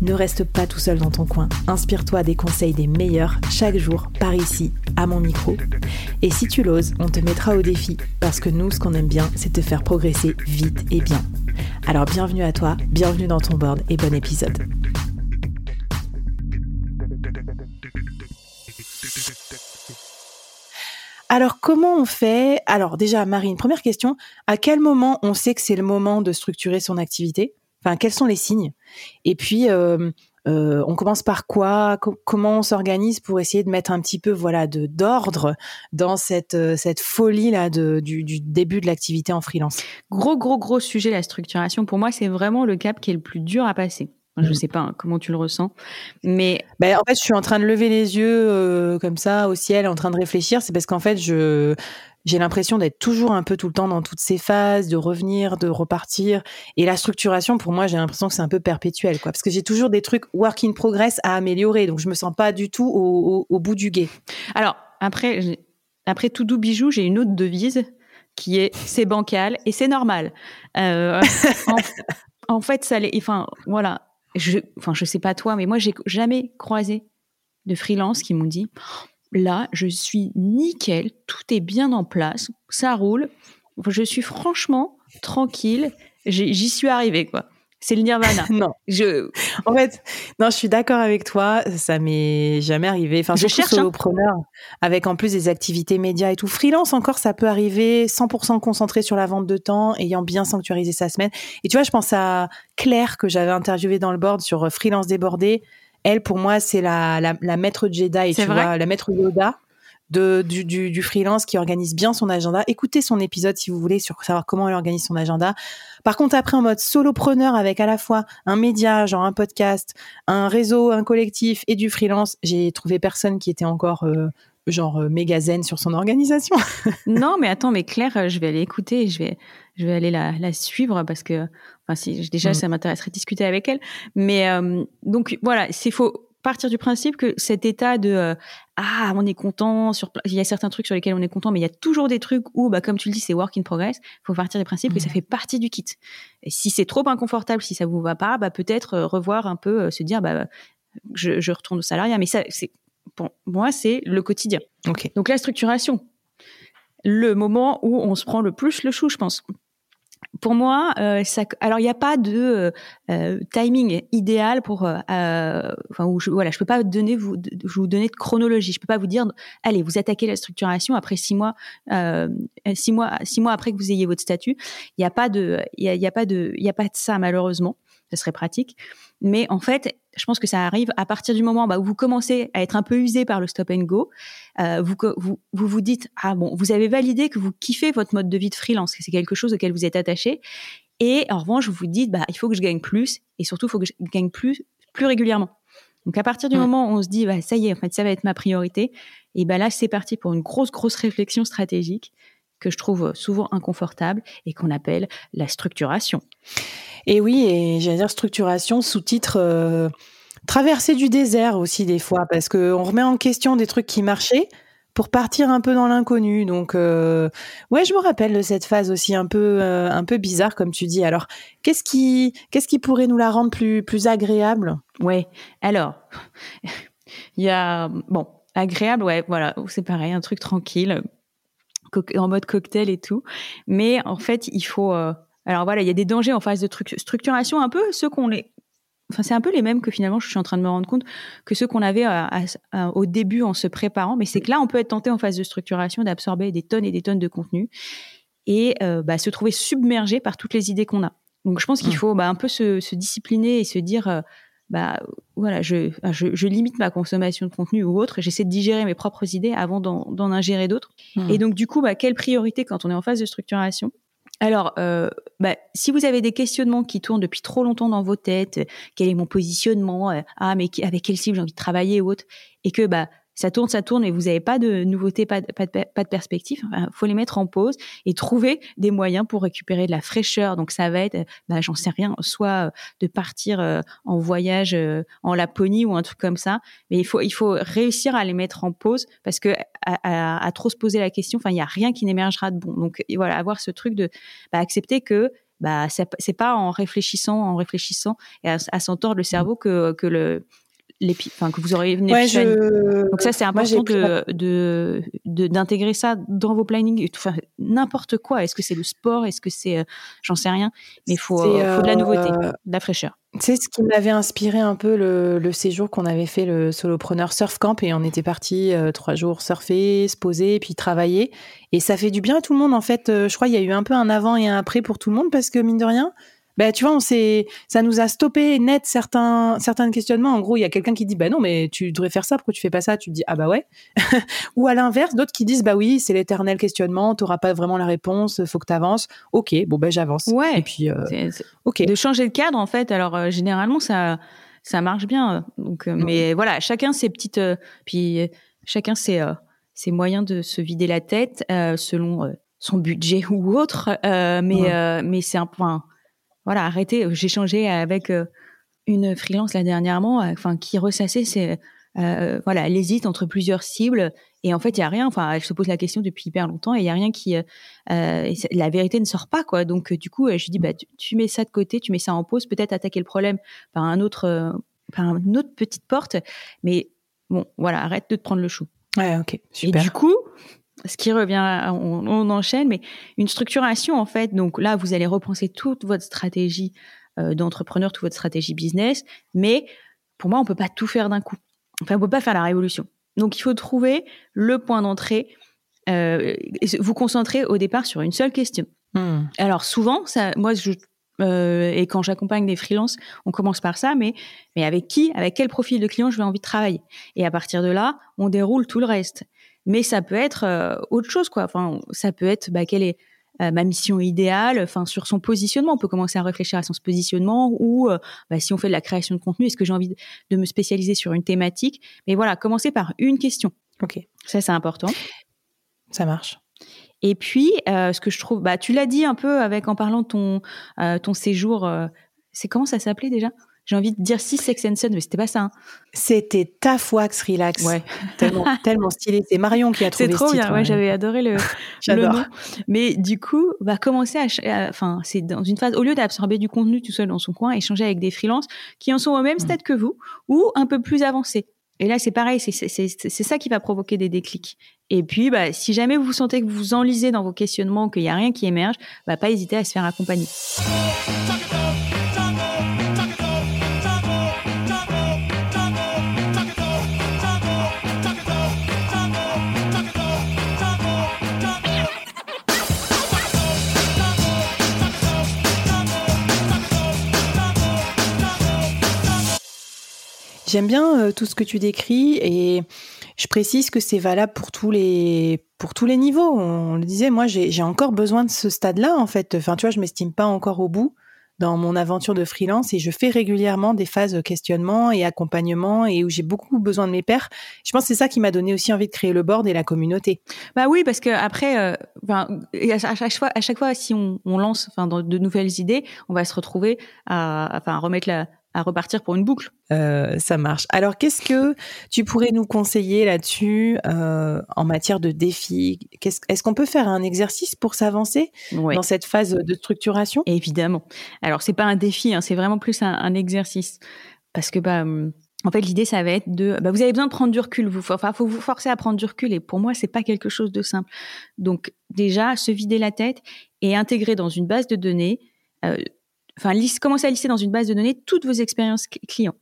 Ne reste pas tout seul dans ton coin. Inspire-toi des conseils des meilleurs chaque jour par ici, à mon micro. Et si tu l'oses, on te mettra au défi parce que nous, ce qu'on aime bien, c'est te faire progresser vite et bien. Alors bienvenue à toi, bienvenue dans ton board et bon épisode. Alors comment on fait? Alors déjà Marine, première question, à quel moment on sait que c'est le moment de structurer son activité? Enfin, quels sont les signes? Et puis, euh, euh, on commence par quoi? Comment on s'organise pour essayer de mettre un petit peu, voilà, de d'ordre dans cette euh, cette folie là de, du, du début de l'activité en freelance? Gros, gros, gros sujet la structuration. Pour moi, c'est vraiment le cap qui est le plus dur à passer. Je ne mmh. sais pas hein, comment tu le ressens, mais ben, en fait, je suis en train de lever les yeux comme ça au ciel, en train de réfléchir. C'est parce qu'en fait, je j'ai l'impression d'être toujours un peu tout le temps dans toutes ces phases, de revenir, de repartir. Et la structuration, pour moi, j'ai l'impression que c'est un peu perpétuel. Parce que j'ai toujours des trucs work in progress à améliorer. Donc, je me sens pas du tout au, bout du guet. Alors, après, après tout doux bijou, j'ai une autre devise qui est c'est bancal et c'est normal. Euh, en, fait, ça enfin, voilà. Je, enfin, je sais pas toi, mais moi, j'ai jamais croisé de freelance qui m'ont dit là, je suis nickel, tout est bien en place, ça roule. Je suis franchement tranquille, j'y suis arrivée, quoi. C'est le nirvana. non. Je... En fait, non, je suis d'accord avec toi. Ça m'est jamais arrivé. Enfin, je cherche hein. solopreneur avec en plus des activités médias et tout. Freelance encore, ça peut arriver 100% concentré sur la vente de temps, ayant bien sanctuarisé sa semaine. Et tu vois, je pense à Claire que j'avais interviewée dans le board sur euh, freelance débordé elle, pour moi, c'est la, la, la, maître Jedi, tu vois, la maître Yoda de, du, du, du, freelance qui organise bien son agenda. Écoutez son épisode si vous voulez sur savoir comment elle organise son agenda. Par contre, après, en mode solopreneur avec à la fois un média, genre un podcast, un réseau, un collectif et du freelance, j'ai trouvé personne qui était encore euh, genre euh, méga zen sur son organisation. non, mais attends, mais Claire, euh, je vais aller écouter, je vais, je vais aller la, la suivre parce que, enfin, si, déjà, mm. ça m'intéresserait de discuter avec elle. Mais euh, donc voilà, c'est faut partir du principe que cet état de ah on est content sur il y a certains trucs sur lesquels on est content mais il y a toujours des trucs où bah comme tu le dis c'est work in progress il faut partir du principe que ça mm. fait partie du kit et si c'est trop inconfortable si ça vous va pas bah peut-être revoir un peu se dire bah je, je retourne au salariat mais ça c'est pour moi, c'est le quotidien. Donc la structuration, le moment où on se prend le plus le chou, je pense. Pour moi, euh, alors il n'y a pas de euh, timing idéal pour, euh, enfin, où je, voilà, je peux pas donner vous, vous donner de chronologie. Je peux pas vous dire, allez, vous attaquez la structuration après six mois, six mois, six mois après que vous ayez votre statut. Il n'y a pas de, il y a, pas de, il y a pas de ça malheureusement. Ce serait pratique. Mais en fait, je pense que ça arrive à partir du moment bah, où vous commencez à être un peu usé par le stop and go. Euh, vous, vous vous dites ah bon, vous avez validé que vous kiffez votre mode de vie de freelance, que c'est quelque chose auquel vous êtes attaché. Et en revanche, vous vous dites bah il faut que je gagne plus et surtout il faut que je gagne plus plus régulièrement. Donc à partir du moment où on se dit bah ça y est en fait ça va être ma priorité, et ben là c'est parti pour une grosse grosse réflexion stratégique que je trouve souvent inconfortable et qu'on appelle la structuration. Et oui, et j'allais dire structuration, sous-titre euh, traversée du désert aussi des fois, parce qu'on remet en question des trucs qui marchaient pour partir un peu dans l'inconnu. Donc, euh, ouais, je me rappelle de cette phase aussi un peu, euh, un peu bizarre, comme tu dis. Alors, qu'est-ce qui, qu'est-ce qui pourrait nous la rendre plus, plus agréable? Ouais. Alors, il y a, bon, agréable, ouais, voilà, c'est pareil, un truc tranquille, en mode cocktail et tout. Mais en fait, il faut. Euh, alors voilà, il y a des dangers en phase de structuration, un peu ceux qu'on est. Enfin, c'est un peu les mêmes que finalement, je suis en train de me rendre compte que ceux qu'on avait au début en se préparant. Mais c'est que là, on peut être tenté en phase de structuration d'absorber des tonnes et des tonnes de contenu et euh, bah, se trouver submergé par toutes les idées qu'on a. Donc, je pense qu'il faut bah, un peu se, discipliner et se dire. Euh, bah voilà, je, je, limite ma consommation de contenu ou autre, j'essaie de digérer mes propres idées avant d'en ingérer d'autres. Et donc du coup, bah, quelle priorité quand on est en phase de structuration? Alors, euh, bah, si vous avez des questionnements qui tournent depuis trop longtemps dans vos têtes, quel est mon positionnement, euh, ah mais avec quelle cible j'ai envie de travailler ou autre, et que bah ça tourne, ça tourne, et vous n'avez pas de nouveauté, pas de, pas perspective. Il faut les mettre en pause et trouver des moyens pour récupérer de la fraîcheur. Donc ça va être, bah, j'en sais rien, soit euh, de partir euh, en voyage en Laponie ou un truc comme ça. Mais il faut, il faut réussir à les mettre en pause parce que à, trop se poser la question, enfin, il y a rien qui n'émergera de bon. Donc voilà, avoir ce truc de bah, accepter que bah c'est pas en réfléchissant en réfléchissant et à, à s'entendre le cerveau que le enfin que vous aurez une ouais, Donc ça c'est important de d'intégrer ça dans vos plannings. Enfin n'importe quoi. Est-ce que c'est le sport? Est-ce que c'est, euh, j'en sais rien. Mais il faut, faut de la nouveauté, euh, de la fraîcheur. C'est ce qui m'avait inspiré un peu le, le, séjour qu'on avait fait le solopreneur surf camp et on était parti euh, trois jours surfer, se poser, puis travailler et ça fait du bien à tout le monde en fait. je crois il y a eu un peu un avant et un après pour tout le monde parce que mine de rien, ben, tu vois, on s'est, ça nous a stoppé net certains, certains questionnements. En gros, il y a quelqu'un qui dit, bah non, mais tu devrais faire ça, pourquoi tu fais pas ça? Tu te dis, ah bah ouais. Ou à l'inverse, d'autres qui disent, bah oui, c'est l'éternel questionnement, t'auras pas vraiment la réponse, faut que tu avances. Ok, bon ben j'avance. Ouais. Et puis, euh, ok. De changer de cadre, en fait. Alors euh, généralement, ça, ça marche bien. Donc, euh, mais voilà, chacun ses petites, puis chacun ses, ses moyens de se vider la tête selon son budget ou autre. mais, mais c'est un point voilà, arrêtez. J'ai changé avec euh, une freelance là dernièrement, euh, enfin qui ressassait, c'est euh, voilà, elle hésite entre plusieurs cibles et en fait il y a rien. Enfin, elle se pose la question depuis hyper longtemps et il y a rien qui, la vérité ne sort pas quoi. Donc du coup, je dis bah tu, mets ça de côté, tu mets ça en pause, peut-être attaquer le problème par un autre, par une autre petite porte, mais bon voilà, arrête de te prendre le chou. Ouais, ok, super. Et du coup, ce qui revient, on, enchaîne, mais une structuration en fait. Donc là, vous allez repenser toute votre stratégie euh, d'entrepreneur, toute votre stratégie business, mais pour moi, on peut pas tout faire d'un coup. Enfin, on peut pas faire la révolution. Donc il faut trouver le point d'entrée, euh, vous concentrer au départ sur une seule question. Hmm. Alors souvent, ça, moi, je, euh, et quand j'accompagne des freelances, on commence par ça, mais, mais avec qui, avec quel profil de client je vais envie de travailler? Et à partir de là, on déroule tout le reste mais ça peut être euh, autre chose, quoi. Enfin, ça peut être bah, quelle est euh, ma mission idéale, enfin sur son positionnement. On peut commencer à réfléchir à son positionnement ou euh, bah, si on fait de la création de contenu, est-ce que j'ai envie de, me spécialiser sur une thématique? Mais voilà, commencer par une question. Ok. Ça, c'est important. Ça marche. Et puis, ce que je trouve, bah, tu l'as dit un peu avec en parlant de ton ton séjour. c'est comment ça s'appelait déjà? J'ai envie de dire 6 Sex and mais c'était pas ça. Hein. C'était Taf Wax Relax. Ouais. Tellement, tellement stylé. C'est Marion qui a trouvé C'est trop bien. Ouais, j'avais adoré le, le nom. Mais du coup, va commencer à, enfin, c'est dans une phase, au lieu d'absorber du contenu tout seul dans son coin, échanger avec des freelances qui en sont au même mm. stade que vous ou un peu plus avancés. Et là, c'est pareil, c'est ça qui va provoquer des déclics. Et puis, bah, si jamais vous sentez que vous vous enlisez dans vos questionnements, qu'il n'y a rien qui émerge, bah, pas hésiter à se faire accompagner. J'aime bien euh, tout ce que tu décris et je précise que c'est valable pour tous les pour tous les niveaux. On le disait, moi j'ai encore besoin de ce stade-là en fait. Enfin, tu vois, je m'estime pas encore au bout dans mon aventure de freelance et je fais régulièrement des phases questionnement et accompagnement et où j'ai beaucoup besoin de mes pairs. Je pense que c'est ça qui m'a donné aussi envie de créer le board et la communauté. Bah oui, parce que après, euh, à chaque fois, à chaque fois, si on, lance, enfin, de nouvelles idées, on va se retrouver à, enfin, à remettre la, à repartir pour une boucle. Euh, ça marche. Alors, qu'est-ce que tu pourrais nous conseiller là-dessus euh, en matière de défis? Est-ce qu'on peut faire un exercice pour s'avancer dans cette phase de structuration? Évidemment. Alors, c'est pas un défi, hein, c'est vraiment plus un, exercice. Parce que, bah, hum, en fait, l'idée, ça va être de, bah, vous avez besoin de prendre du recul. Vous, enfin, faut vous forcer à prendre du recul. Et pour moi, c'est pas quelque chose de simple. Donc, déjà, se vider la tête et intégrer dans une base de données euh, enfin, commencez à lister dans une base de données toutes vos expériences clients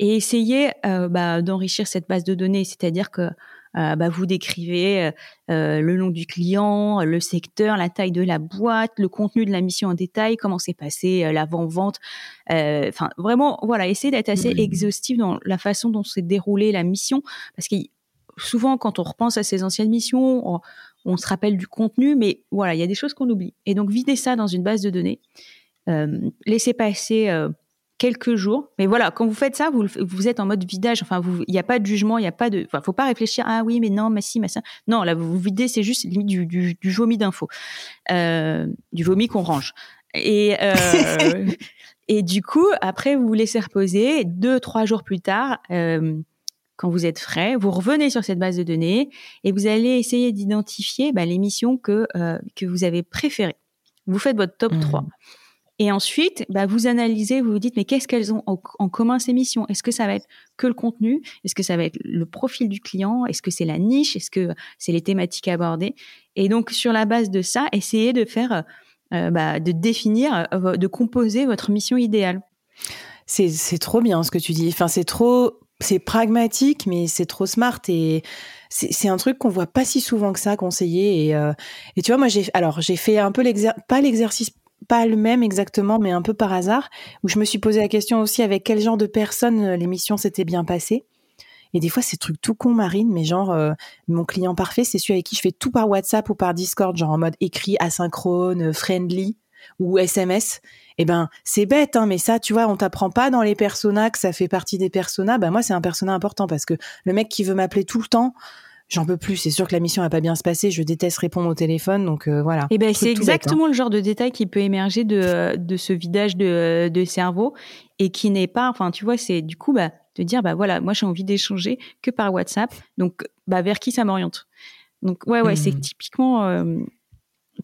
et essayez euh, bah, d'enrichir cette base de données, c'est-à-dire que euh, bah, vous décrivez euh, le nom du client, le secteur, la taille de la boîte, le contenu de la mission en détail, comment s'est passé l'avant-vente. Enfin, vraiment, voilà, essayez d'être assez exhaustif dans la façon dont s'est déroulée la mission, parce que souvent, quand on repense à ces anciennes missions, on, on se rappelle du contenu, mais voilà, il y a des choses qu'on oublie. Et donc, videz ça dans une base de données. Euh, laissez passer quelques jours. Mais voilà, quand vous faites ça, vous, vous êtes en mode vidage. Enfin, il n'y a pas de jugement, il n'y a pas de. Enfin, faut pas réfléchir. Ah oui, mais non, mais si, mais ça. Non, là, vous vous videz, c'est juste limite du, du, du vomi d'infos, euh, du vomi qu'on range. Et euh, et du coup, après, vous vous laissez reposer. Deux, trois jours plus tard, euh, quand vous êtes frais, vous revenez sur cette base de données et vous allez essayer d'identifier bah, les missions que euh, que vous avez préférées. Vous faites votre top 3. Et ensuite, bah, vous analysez, vous vous dites, mais qu'est-ce qu'elles ont en, commun ces missions? Est-ce que ça va être que le contenu? Est-ce que ça va être le profil du client? Est-ce que c'est la niche? Est-ce que c'est les thématiques abordées? Et donc, sur la base de ça, essayez de faire, euh, bah, de définir, euh, de composer votre mission idéale. C'est trop bien ce que tu dis. Enfin, c'est trop, c'est pragmatique, mais c'est trop smart et c'est un truc qu'on voit pas si souvent que ça conseiller. Et, euh, et tu vois, moi, j'ai alors j'ai fait un peu l'exercice, pas l'exercice pas le même exactement, mais un peu par hasard, où je me suis posé la question aussi avec quel genre de personnes euh, l'émission s'était bien passée. Et des fois, c'est trucs tout con, Marine, mais genre, euh, mon client parfait, c'est celui avec qui je fais tout par WhatsApp ou par Discord, genre en mode écrit, asynchrone, friendly ou SMS. Eh ben, c'est bête, hein, mais ça, tu vois, on t'apprend pas dans les personas que ça fait partie des personas. Ben, moi, c'est un persona important parce que le mec qui veut m'appeler tout le temps, j'en peux plus. C'est sûr que la mission va pas bien se passer. Je déteste répondre au téléphone, donc euh, voilà. Et eh ben c'est hein. exactement le genre de détail qui peut émerger de, de ce vidage de, de cerveau et qui n'est pas. Enfin, tu vois, c'est du coup bah de dire bah voilà, moi j'ai envie d'échanger que par WhatsApp, donc bah vers qui ça m'oriente. Donc ouais ouais, c'est mmh. typiquement euh,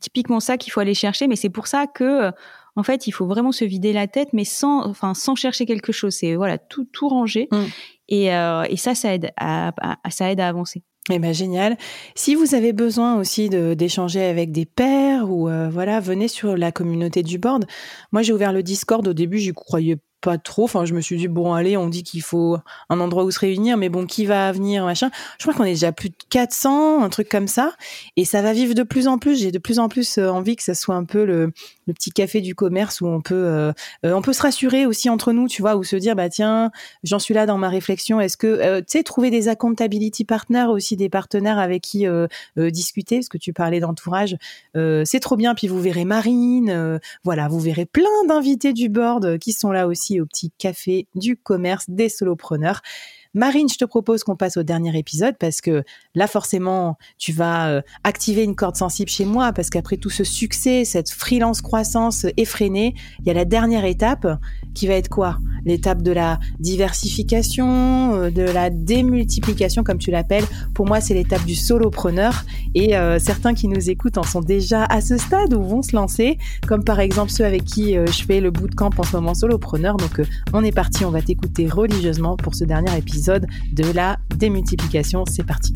typiquement ça qu'il faut aller chercher, mais c'est pour ça que en fait il faut vraiment se vider la tête, mais sans enfin sans chercher quelque chose. C'est voilà tout tout ranger. Mmh. Et, euh, et, ça, ça aide à, ça aide à avancer. Eh ben génial. Si vous avez besoin aussi d'échanger avec des pairs ou euh, voilà, venez sur la communauté du board. Moi, j'ai ouvert le Discord au début, j'y croyais pas trop. Enfin, je me suis dit, bon, allez, on dit qu'il faut un endroit où se réunir, mais bon, qui va venir, machin. Je crois qu'on est déjà plus de 400, un truc comme ça. Et ça va vivre de plus en plus. J'ai de plus en plus euh, envie que ça soit un peu le, le petit café du commerce où on peut, euh, euh, on peut se rassurer aussi entre nous, tu vois, ou se dire, bah tiens, j'en suis là dans ma réflexion. Est-ce que, tu sais, trouver des accountability partners, aussi des partenaires avec qui discuter, parce que tu parlais d'entourage, c'est trop bien. Puis vous verrez Marine, voilà, vous verrez plein d'invités du board qui sont là aussi au petit café du commerce des solopreneurs. Marine, je te propose qu'on passe au dernier épisode parce que là, forcément, tu vas euh, activer une corde sensible chez moi parce qu'après tout ce succès, cette freelance croissance effrénée, il y a la dernière étape qui va être quoi? L'étape de la diversification, euh, de la démultiplication, comme tu l'appelles. Pour moi, c'est l'étape du solopreneur et euh, certains qui nous écoutent en sont déjà à ce stade ou vont se lancer, comme par exemple ceux avec qui je fais le bootcamp en ce moment solopreneur. Donc, on est parti, on va t'écouter religieusement pour ce dernier de la démultiplication. C'est parti.